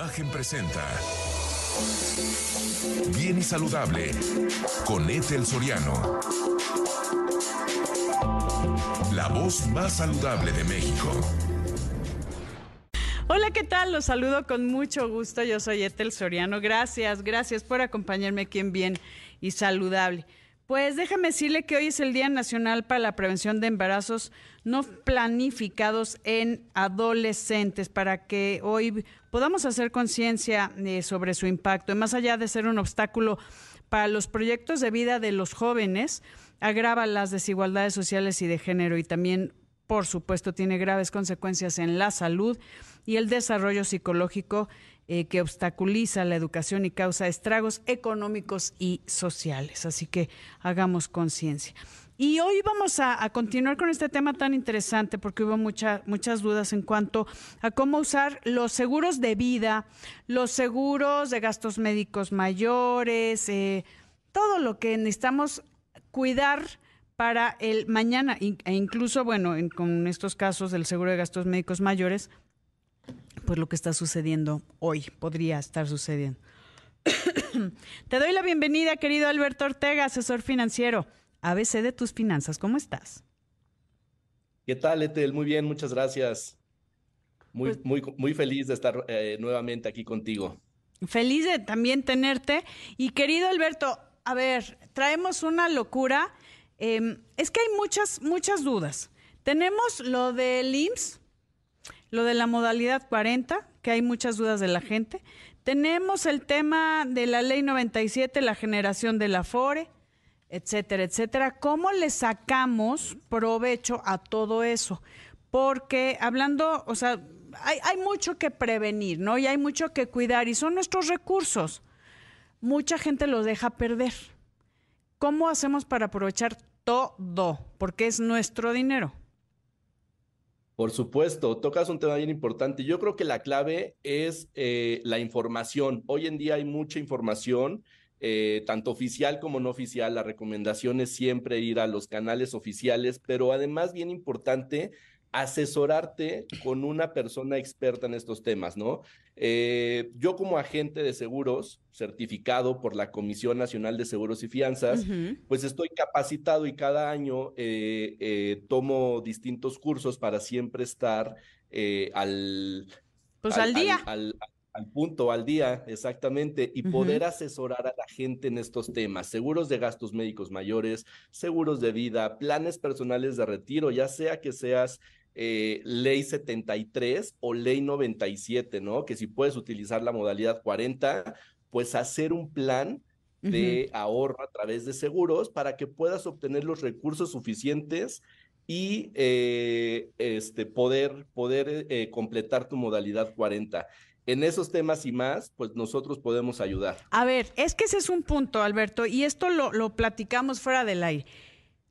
Imagen presenta Bien y Saludable con Ethel Soriano. La voz más saludable de México. Hola, ¿qué tal? Los saludo con mucho gusto. Yo soy Ethel Soriano. Gracias, gracias por acompañarme aquí en Bien y Saludable. Pues déjame decirle que hoy es el Día Nacional para la Prevención de Embarazos no planificados en adolescentes, para que hoy podamos hacer conciencia eh, sobre su impacto. Y más allá de ser un obstáculo para los proyectos de vida de los jóvenes, agrava las desigualdades sociales y de género y también, por supuesto, tiene graves consecuencias en la salud y el desarrollo psicológico eh, que obstaculiza la educación y causa estragos económicos y sociales. Así que hagamos conciencia. Y hoy vamos a, continuar con este tema tan interesante porque hubo muchas dudas en cuanto a cómo usar los seguros de vida, los seguros de gastos médicos mayores, eh, todo lo que necesitamos cuidar para el mañana e incluso, bueno, con estos casos del seguro de gastos médicos mayores, pues lo que está sucediendo hoy, podría estar sucediendo. Te doy la bienvenida, querido Alberto Ortega, asesor financiero, ABC de tus finanzas. ¿Cómo estás? ¿Qué tal, Etel? Muy bien, muchas gracias. Muy, pues muy, muy feliz de estar eh, nuevamente aquí contigo. Feliz de también tenerte. Y querido Alberto, a ver, traemos una locura. Em, es que hay muchas, muchas dudas. Tenemos lo del IMSS, lo de la modalidad 40, que hay muchas dudas de la gente. Tenemos el tema de la ley 97, la generación de la FORE, etcétera, etcétera. ¿Cómo le sacamos provecho a todo eso? Porque hablando, o sea, hay, hay mucho que prevenir, ¿no? Y hay mucho que cuidar y son nuestros recursos. Mucha gente los deja perder. ¿Cómo hacemos para aprovechar todo? Porque es nuestro dinero. Por supuesto, tocas un tema bien importante. Yo creo que la clave es eh, la información. Hoy en día hay mucha información, eh, tanto oficial como no oficial. La recomendación es siempre ir a los canales oficiales, pero además bien importante, asesorarte con una persona experta en estos temas, ¿no? Eh, yo como agente de seguros, certificado por la Comisión Nacional de Seguros y Fianzas, pues estoy capacitado y cada año eh, eh, tomo distintos cursos para siempre estar al... Pues al, día. Al, punto, al día, exactamente, y poder asesorar a la gente en estos temas, seguros de gastos médicos mayores, seguros de vida, planes personales de retiro, ya sea que seas eh, ley 73 o ley 97, ¿no? Que si puedes utilizar la modalidad 40, pues hacer un plan de ahorro a través de seguros para que puedas obtener los recursos suficientes y eh, este, poder, poder eh, completar tu modalidad 40. En esos temas y más, pues nosotros podemos ayudar. A ver, es que ese es un punto, Alberto, y esto lo, lo platicamos fuera del aire.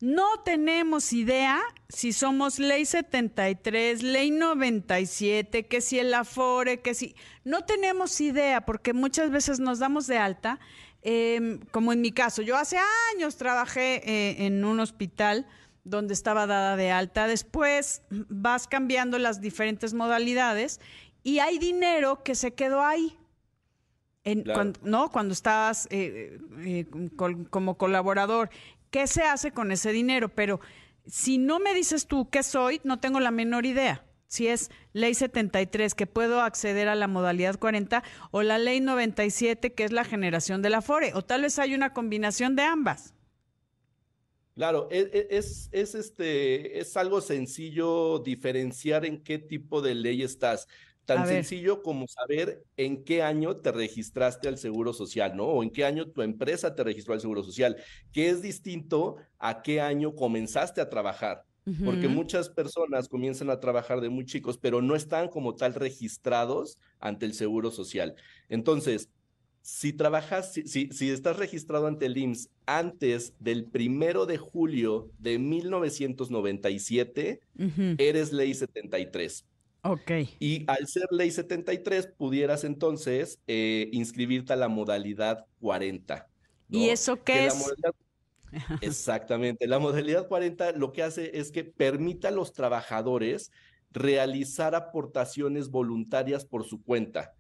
No tenemos idea si somos ley 73, ley 97, que si el Afore, que si... No tenemos idea porque muchas veces nos damos de alta, em, como en mi caso. Yo hace años trabajé eh, en un hospital donde estaba dada de alta. Después vas cambiando las diferentes modalidades y hay dinero que se quedó ahí. cuando, ¿no? Cuando estabas eh, eh, como colaborador qué se hace con ese dinero, pero si no me dices tú qué soy, no tengo la menor idea. Si es ley 73, que puedo acceder a la modalidad 40, o la ley 97, que es la generación de la FORE, o tal vez hay una combinación de ambas. Claro, e, e, es, es, este, es algo sencillo diferenciar en qué tipo de ley estás. Tan sencillo como saber en qué año te registraste al Seguro Social, ¿no? O en qué año tu empresa te registró al Seguro Social, que es distinto a qué año comenzaste a trabajar. Porque muchas personas comienzan a trabajar de muy chicos, pero no están como tal registrados ante el Seguro Social. Entonces, si trabajas, si, si, estás registrado ante el IMSS antes del primero de julio de 1997, eres ley 73. Ok. Y al ser ley 73, pudieras entonces eh, inscribirte a la modalidad 40. ¿Y eso qué es? Exactamente. La modalidad 40 lo que hace es que permite a los trabajadores realizar aportaciones voluntarias por su cuenta.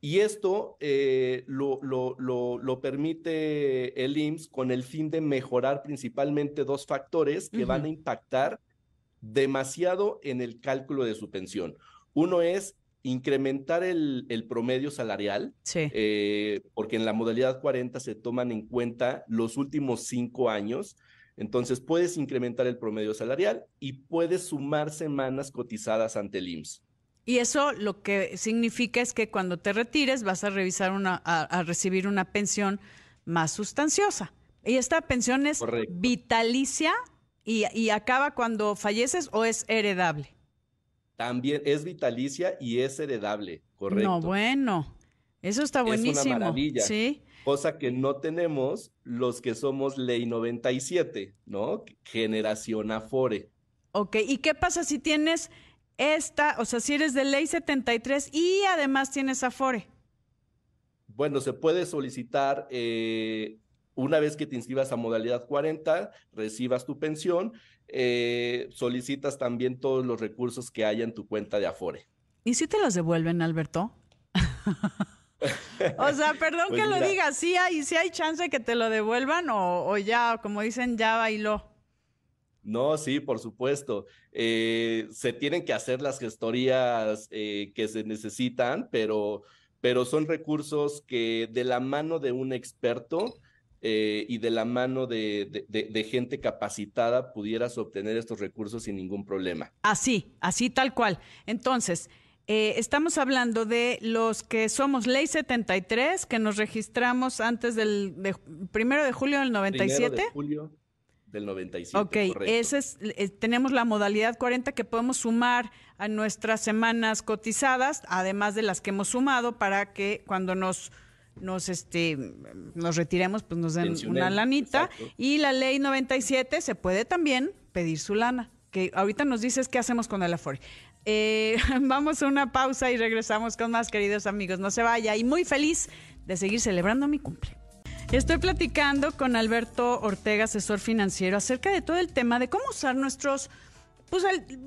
Y esto eh, lo, lo, lo, permite el IMSS con el fin de mejorar principalmente dos factores que van a impactar demasiado en el cálculo de su pensión. Uno es incrementar el, el promedio salarial, eh, porque en la modalidad 40 se toman en cuenta los últimos cinco años. Entonces puedes incrementar el promedio salarial y puedes sumar semanas cotizadas ante el IMSS. Y eso lo que significa es que cuando te retires vas a revisar una, a, recibir una pensión más sustanciosa. ¿Y esta pensión es vitalicia y, y, acaba cuando falleces o es heredable? También es vitalicia y es heredable, correcto. No, bueno, eso está buenísimo. Es una maravilla. Sí. Cosa que no tenemos los que somos ley 97, ¿no? Generación Afore. Ok, ¿y qué pasa si tienes esta, o sea, si eres de ley 73 y además tienes Afore. Bueno, se puede solicitar eh, una vez que te inscribas a modalidad 40, recibas tu pensión, eh, solicitas también todos los recursos que haya en tu cuenta de Afore. ¿Y si te los devuelven, Alberto? o sea, perdón pues que lo diga, sí hay, sí hay chance de que te lo devuelvan o, o ya, como dicen, ya bailó. No, sí, por supuesto. Eh, se tienen que hacer las gestorías eh, que se necesitan, pero, pero son recursos que de la mano de un experto eh, y de la mano de, de, gente capacitada pudieras obtener estos recursos sin ningún problema. Así, así tal cual. Entonces, estamos hablando de los que somos Ley 73, que nos registramos antes del primero de julio del 97. Primero de julio del 97. Ok, ese es, eh, tenemos la modalidad 40 que podemos sumar a nuestras semanas cotizadas, además de las que hemos sumado, para que cuando nos nos este nos retiremos pues nos den una lanita. y la ley 97 se puede también pedir su lana que ahorita nos dices qué hacemos con el Afore. Eh, vamos a una pausa y regresamos con más queridos amigos. No se vaya. Y muy feliz de seguir celebrando mi cumple. Estoy platicando con Alberto Ortega, asesor financiero, acerca de todo el tema de cómo usar nuestros, pues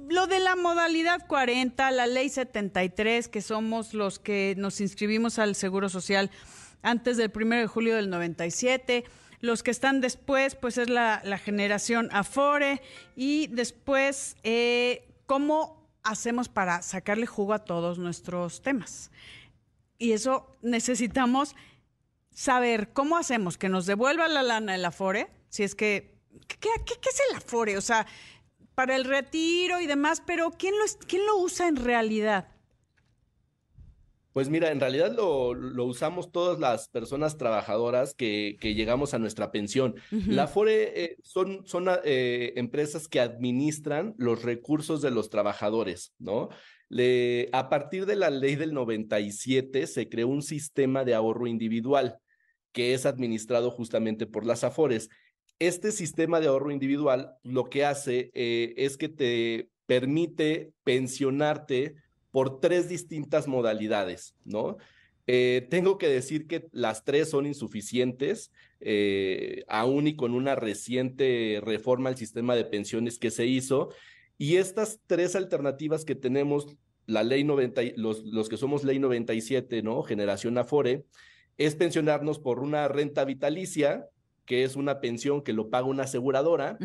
lo de la modalidad 40, la ley 73, que somos los que nos inscribimos al Seguro Social antes del 1 de julio del 97. Los que están después, pues es la, generación Afore. Y después, eh, ¿cómo hacemos para sacarle jugo a todos nuestros temas? Y eso necesitamos saber cómo hacemos que nos devuelva la lana el Afore, si es que, ¿qué, es el Afore? O sea, para el retiro y demás, pero ¿quién lo, quién lo usa en realidad? Pues mira, en realidad lo, usamos todas las personas trabajadoras que, llegamos a nuestra pensión. La Afore eh, son, son eh, empresas que administran los recursos de los trabajadores, ¿no? Le, a partir de la ley del 97 se creó un sistema de ahorro individual que es administrado justamente por las AFORES. Este sistema de ahorro individual lo que hace eh, es que te permite pensionarte por tres distintas modalidades, ¿no? Eh, tengo que decir que las tres son insuficientes, eh, aún y con una reciente reforma al sistema de pensiones que se hizo. Y estas tres alternativas que tenemos, la ley 90, los, los que somos ley 97, ¿no? Generación Afore, es pensionarnos por una renta vitalicia, que es una pensión que lo paga una aseguradora,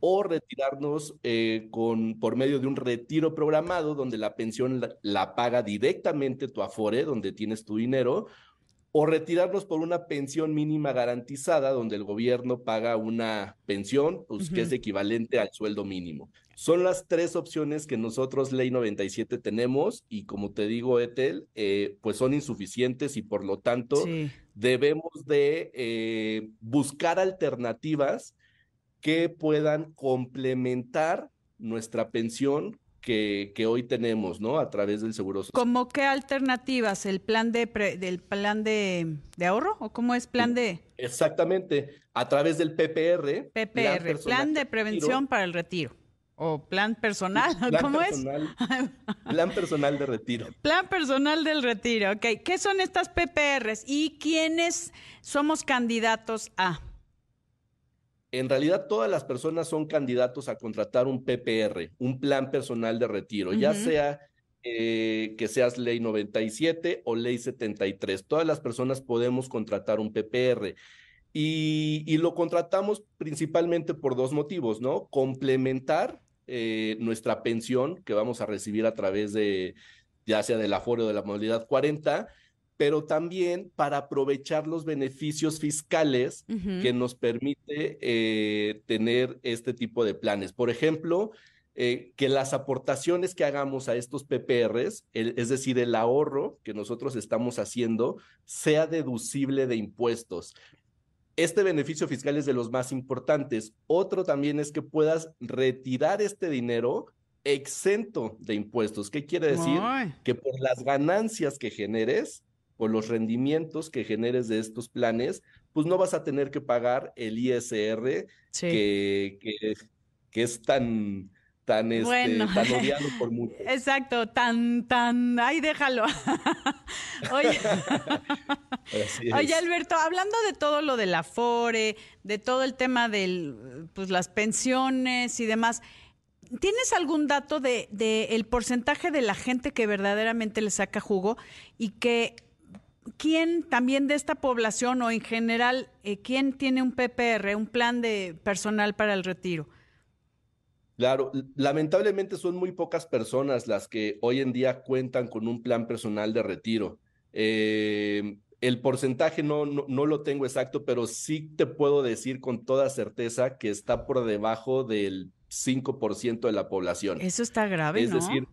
o retirarnos eh, con, por medio de un retiro programado donde la pensión la, paga directamente tu Afore, donde tienes tu dinero, o retirarnos por una pensión mínima garantizada, donde el gobierno paga una pensión, pues, que es equivalente al sueldo mínimo. Son las tres opciones que nosotros, Ley 97, tenemos y como te digo, Etel, eh, pues son insuficientes y por lo tanto debemos de eh, buscar alternativas que puedan complementar nuestra pensión que, que, hoy tenemos, ¿no? A través del Seguro Social. ¿Cómo qué alternativas? ¿El plan de del plan de, ahorro? ¿O cómo es plan de...? Exactamente, a través del PPR. PPR, Plan, de Prevención para el Retiro. ¿O plan personal? ¿Cómo es? Plan personal de retiro. Plan personal del retiro, ok. ¿Qué son estas PPRs y quiénes somos candidatos a? En realidad todas las personas son candidatos a contratar un PPR, un plan personal de retiro, ya sea eh, que seas ley 97 o ley 73. Todas las personas podemos contratar un PPR. Y, lo contratamos principalmente por dos motivos, ¿no? Complementar eh, nuestra pensión que vamos a recibir a través de, ya sea del aforo de la modalidad 40, pero también para aprovechar los beneficios fiscales que nos permite eh, tener este tipo de planes. Por ejemplo, eh, que las aportaciones que hagamos a estos PPRs, es decir, el ahorro que nosotros estamos haciendo, sea deducible de impuestos. Este beneficio fiscal es de los más importantes. Otro también es que puedas retirar este dinero exento de impuestos. ¿Qué quiere decir? Que por las ganancias que generes, por los rendimientos que generes de estos planes, pues no vas a tener que pagar el ISR que, que, es tan, tan, este, tan odiado por muchos. Exacto, tan, tan, ay, déjalo. Oye, oye, Alberto, hablando de todo lo del afore, de todo el tema de pues, las pensiones y demás, ¿tienes algún dato de, de el porcentaje de la gente que verdaderamente le saca jugo y que quién también de esta población o en general, eh, quién tiene un PPR, un plan de personal para el retiro? Claro, lamentablemente son muy pocas personas las que hoy en día cuentan con un plan personal de retiro. Eh, el porcentaje no, no, lo tengo exacto, pero sí te puedo decir con toda certeza que está por debajo del 5% de la población. Eso está grave, es decir,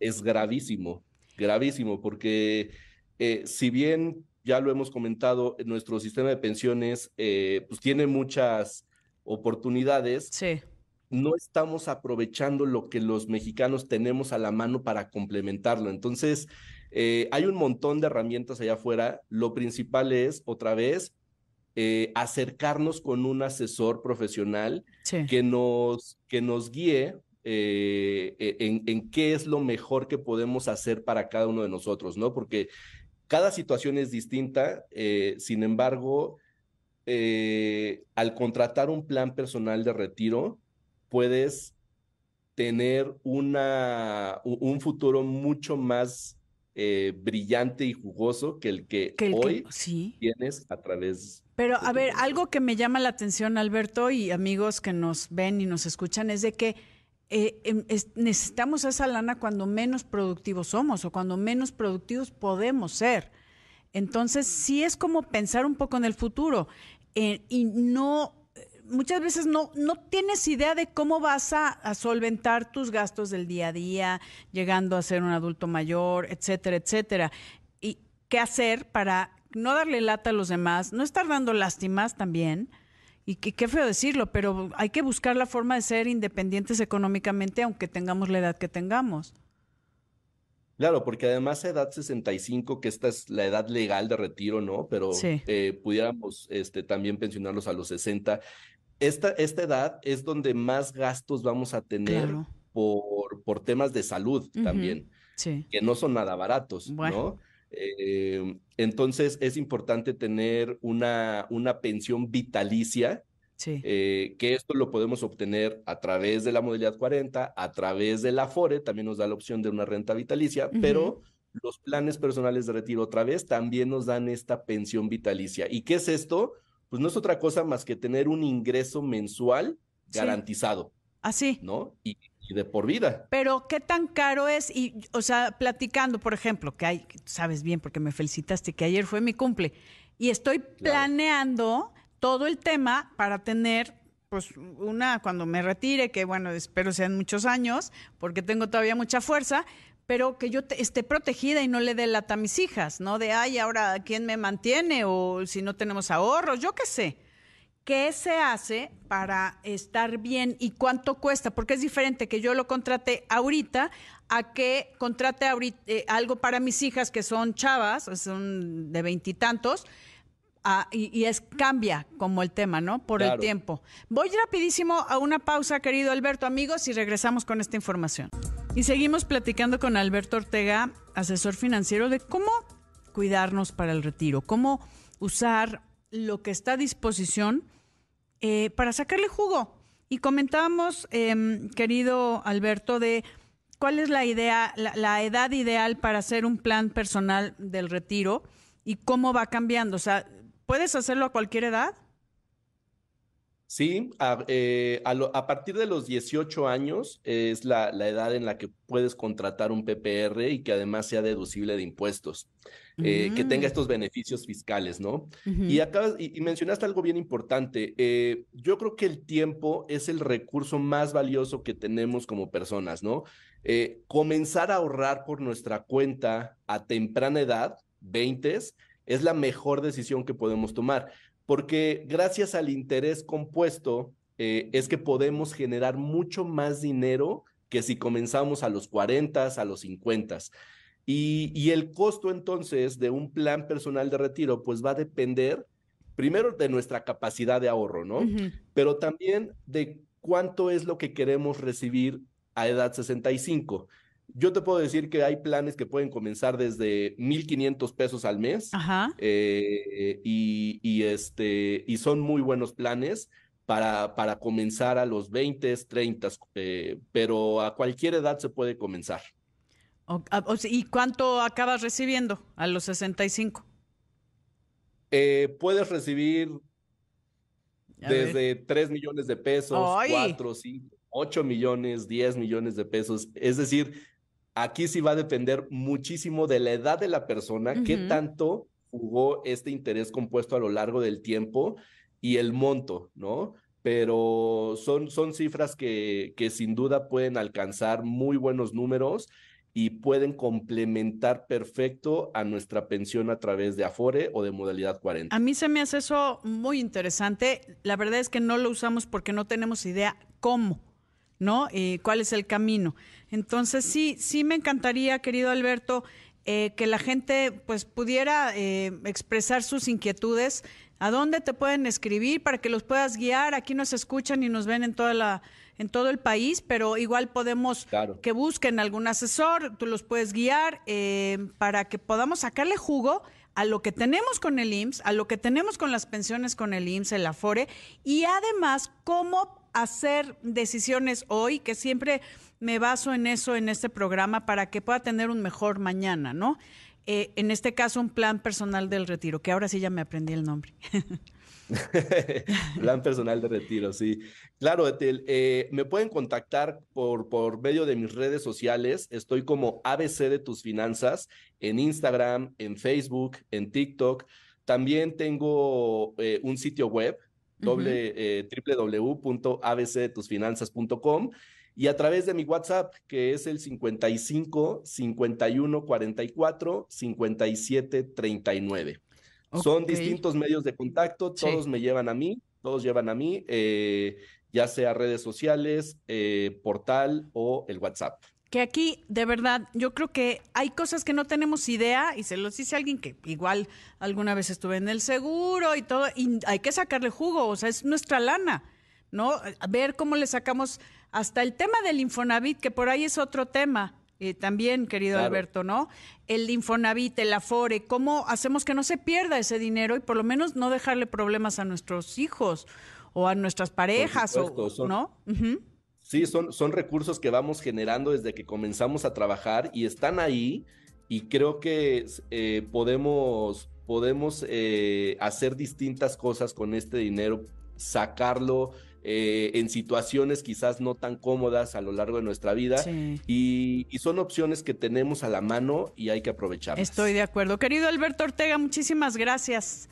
es gravísimo, gravísimo, porque eh, si bien ya lo hemos comentado, nuestro sistema de pensiones eh, pues tiene muchas oportunidades. Sí no estamos aprovechando lo que los mexicanos tenemos a la mano para complementarlo. Entonces, eh, hay un montón de herramientas allá afuera. Lo principal es, otra vez, eh, acercarnos con un asesor profesional que, nos, que nos guíe eh, e, en, en, qué es lo mejor que podemos hacer para cada uno de nosotros, ¿no? Porque cada situación es distinta, sin embargo, al contratar un plan personal de retiro, puedes tener una, un futuro mucho más eh, brillante y jugoso que el que, hoy tienes a través. Pero a ver, algo que me llama la atención, Alberto, y amigos que nos ven y nos escuchan, es de que eh, em, necesitamos esa lana cuando menos productivos somos o cuando menos productivos podemos ser. Entonces, sí es como pensar un poco en el futuro eh, y no muchas veces no, no tienes idea de cómo vas a, solventar tus gastos del día a día, llegando a ser un adulto mayor, etcétera, etcétera. Y qué hacer para no darle lata a los demás, no estar dando lástimas también. Y qué feo decirlo, pero hay que buscar la forma de ser independientes económicamente, aunque tengamos la edad que tengamos. Claro, porque además a edad 65, que esta es la edad legal de retiro, ¿no? Pero eh, pudiéramos este, también pensionarlos a los 60 esta, esta edad es donde más gastos vamos a tener por, por temas de salud también, que no son nada baratos, ¿no? Eh, entonces es importante tener una, una pensión vitalicia, eh, que esto lo podemos obtener a través de la modalidad 40, a través de la Afore, también nos da la opción de una renta vitalicia, pero los planes personales de retiro otra vez también nos dan esta pensión vitalicia. ¿Y qué es esto? Pues no es otra cosa más que tener un ingreso mensual garantizado. Así. ¿No? Y, de por vida. Pero qué tan caro es y o sea, platicando, por ejemplo, que hay sabes bien porque me felicitaste que ayer fue mi cumple y estoy planeando todo el tema para tener pues una cuando me retire, que bueno, espero sean muchos años, porque tengo todavía mucha fuerza, pero que yo esté protegida y no le dé lata a mis hijas, ¿no? De, ay, ahora, ¿quién me mantiene? O si no tenemos ahorros, yo qué sé. ¿Qué se hace para estar bien y cuánto cuesta? Porque es diferente que yo lo contrate ahorita a que contrate ahorita, eh, algo para mis hijas que son chavas, son de veintitantos, ah, y, es cambia como el tema, ¿no? Por el tiempo. Voy rapidísimo a una pausa, querido Alberto, amigos, y regresamos con esta información. Y seguimos platicando con Alberto Ortega, asesor financiero, de cómo cuidarnos para el retiro, cómo usar lo que está a disposición eh, para sacarle jugo. Y comentábamos, em, querido Alberto, de cuál es la idea, la, edad ideal para hacer un plan personal del retiro y cómo va cambiando. O sea, ¿puedes hacerlo a cualquier edad? Sí, a, eh, a, partir de los 18 años es la, la, edad en la que puedes contratar un PPR y que además sea deducible de impuestos, eh, que tenga mm. estos beneficios fiscales, ¿no? Y acabas, y, mencionaste algo bien importante. Eh, yo creo que el tiempo es el recurso más valioso que tenemos como personas, ¿no? comenzar a ahorrar por nuestra cuenta a temprana edad, 20, es la mejor decisión que podemos tomar porque gracias al interés compuesto eh, es que podemos generar mucho más dinero que si comenzamos a los 40, a los 50. Y, y el costo entonces de un plan personal de retiro pues va a depender primero de nuestra capacidad de ahorro, ¿no? Pero también de cuánto es lo que queremos recibir a edad 65. Yo te puedo decir que hay planes que pueden comenzar desde 1.500 pesos al mes eh, y, y, este, y son muy buenos planes para, para comenzar a los 20, 30, eh, pero a cualquier edad se puede comenzar. ¿Y cuánto acabas recibiendo a los 65? Eh, puedes recibir desde 3 millones de pesos, 4, 5, 8 millones, 10 millones de pesos. Es decir, Aquí sí va a depender muchísimo de la edad de la persona, qué tanto jugó este interés compuesto a lo largo del tiempo y el monto, ¿no? Pero son, son cifras que, que sin duda pueden alcanzar muy buenos números y pueden complementar perfecto a nuestra pensión a través de Afore o de modalidad 40. A mí se me hace eso muy interesante. La verdad es que no lo usamos porque no tenemos idea cómo. ¿No? Y cuál es el camino. Entonces, sí, sí me encantaría, querido Alberto, eh, que la gente pues pudiera eh, expresar sus inquietudes. ¿A dónde te pueden escribir para que los puedas guiar? Aquí nos escuchan y nos ven en toda la en todo el país, pero igual podemos que busquen algún asesor, tú los puedes guiar eh, para que podamos sacarle jugo a lo que tenemos con el IMSS, a lo que tenemos con las pensiones con el IMSS, el AFORE, y además cómo hacer decisiones hoy, que siempre me baso en eso en este programa para que pueda tener un mejor mañana, ¿no? Eh, en este caso, un plan personal del retiro, que ahora sí ya me aprendí el nombre. plan personal de retiro, sí. Claro, eh, me pueden contactar por, por medio de mis redes sociales. Estoy como ABC de tus finanzas en Instagram, en Facebook, en TikTok. También tengo eh, un sitio web doble, eh, www.abcdetusfinanzas.com y a través de mi WhatsApp, que es el 55 51 44 57 39. Son distintos medios de contacto, todos me llevan a mí, todos llevan a mí, eh, ya sea redes sociales, eh, portal o el WhatsApp que aquí, de verdad, yo creo que hay cosas que no tenemos idea, y se los dice alguien que igual alguna vez estuve en el seguro y todo, y hay que sacarle jugo, o sea, es nuestra lana, ¿no? A ver cómo le sacamos hasta el tema del Infonavit, que por ahí es otro tema. Eh, también, querido Alberto, ¿no? El Infonavit, el Afore, cómo hacemos que no se pierda ese dinero y por lo menos no dejarle problemas a nuestros hijos o a nuestras parejas, o, ¿no? Sí, son, son recursos que vamos generando desde que comenzamos a trabajar y están ahí y creo que eh, podemos, podemos eh, hacer distintas cosas con este dinero, sacarlo eh, en situaciones quizás no tan cómodas a lo largo de nuestra vida y, y, son opciones que tenemos a la mano y hay que aprovecharlas. Estoy de acuerdo. Querido Alberto Ortega, muchísimas gracias.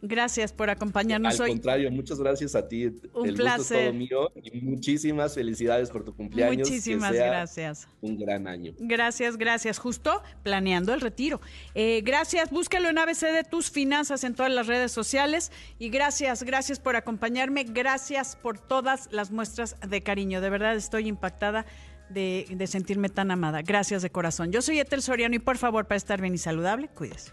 Gracias por acompañarnos hoy. Al contrario, muchas gracias a ti. Un placer. mío y muchísimas felicidades por tu cumpleaños. Muchísimas gracias. Un gran año. Gracias, gracias. Justo planeando el retiro. Eh, gracias, búscalo en ABC de tus finanzas en todas las redes sociales. Y gracias, gracias por acompañarme. Gracias por todas las muestras de cariño. De verdad estoy impactada. De, de sentirme tan amada. Gracias de corazón. Yo soy Etel Soriano y por favor, para estar bien y saludable, cuídese.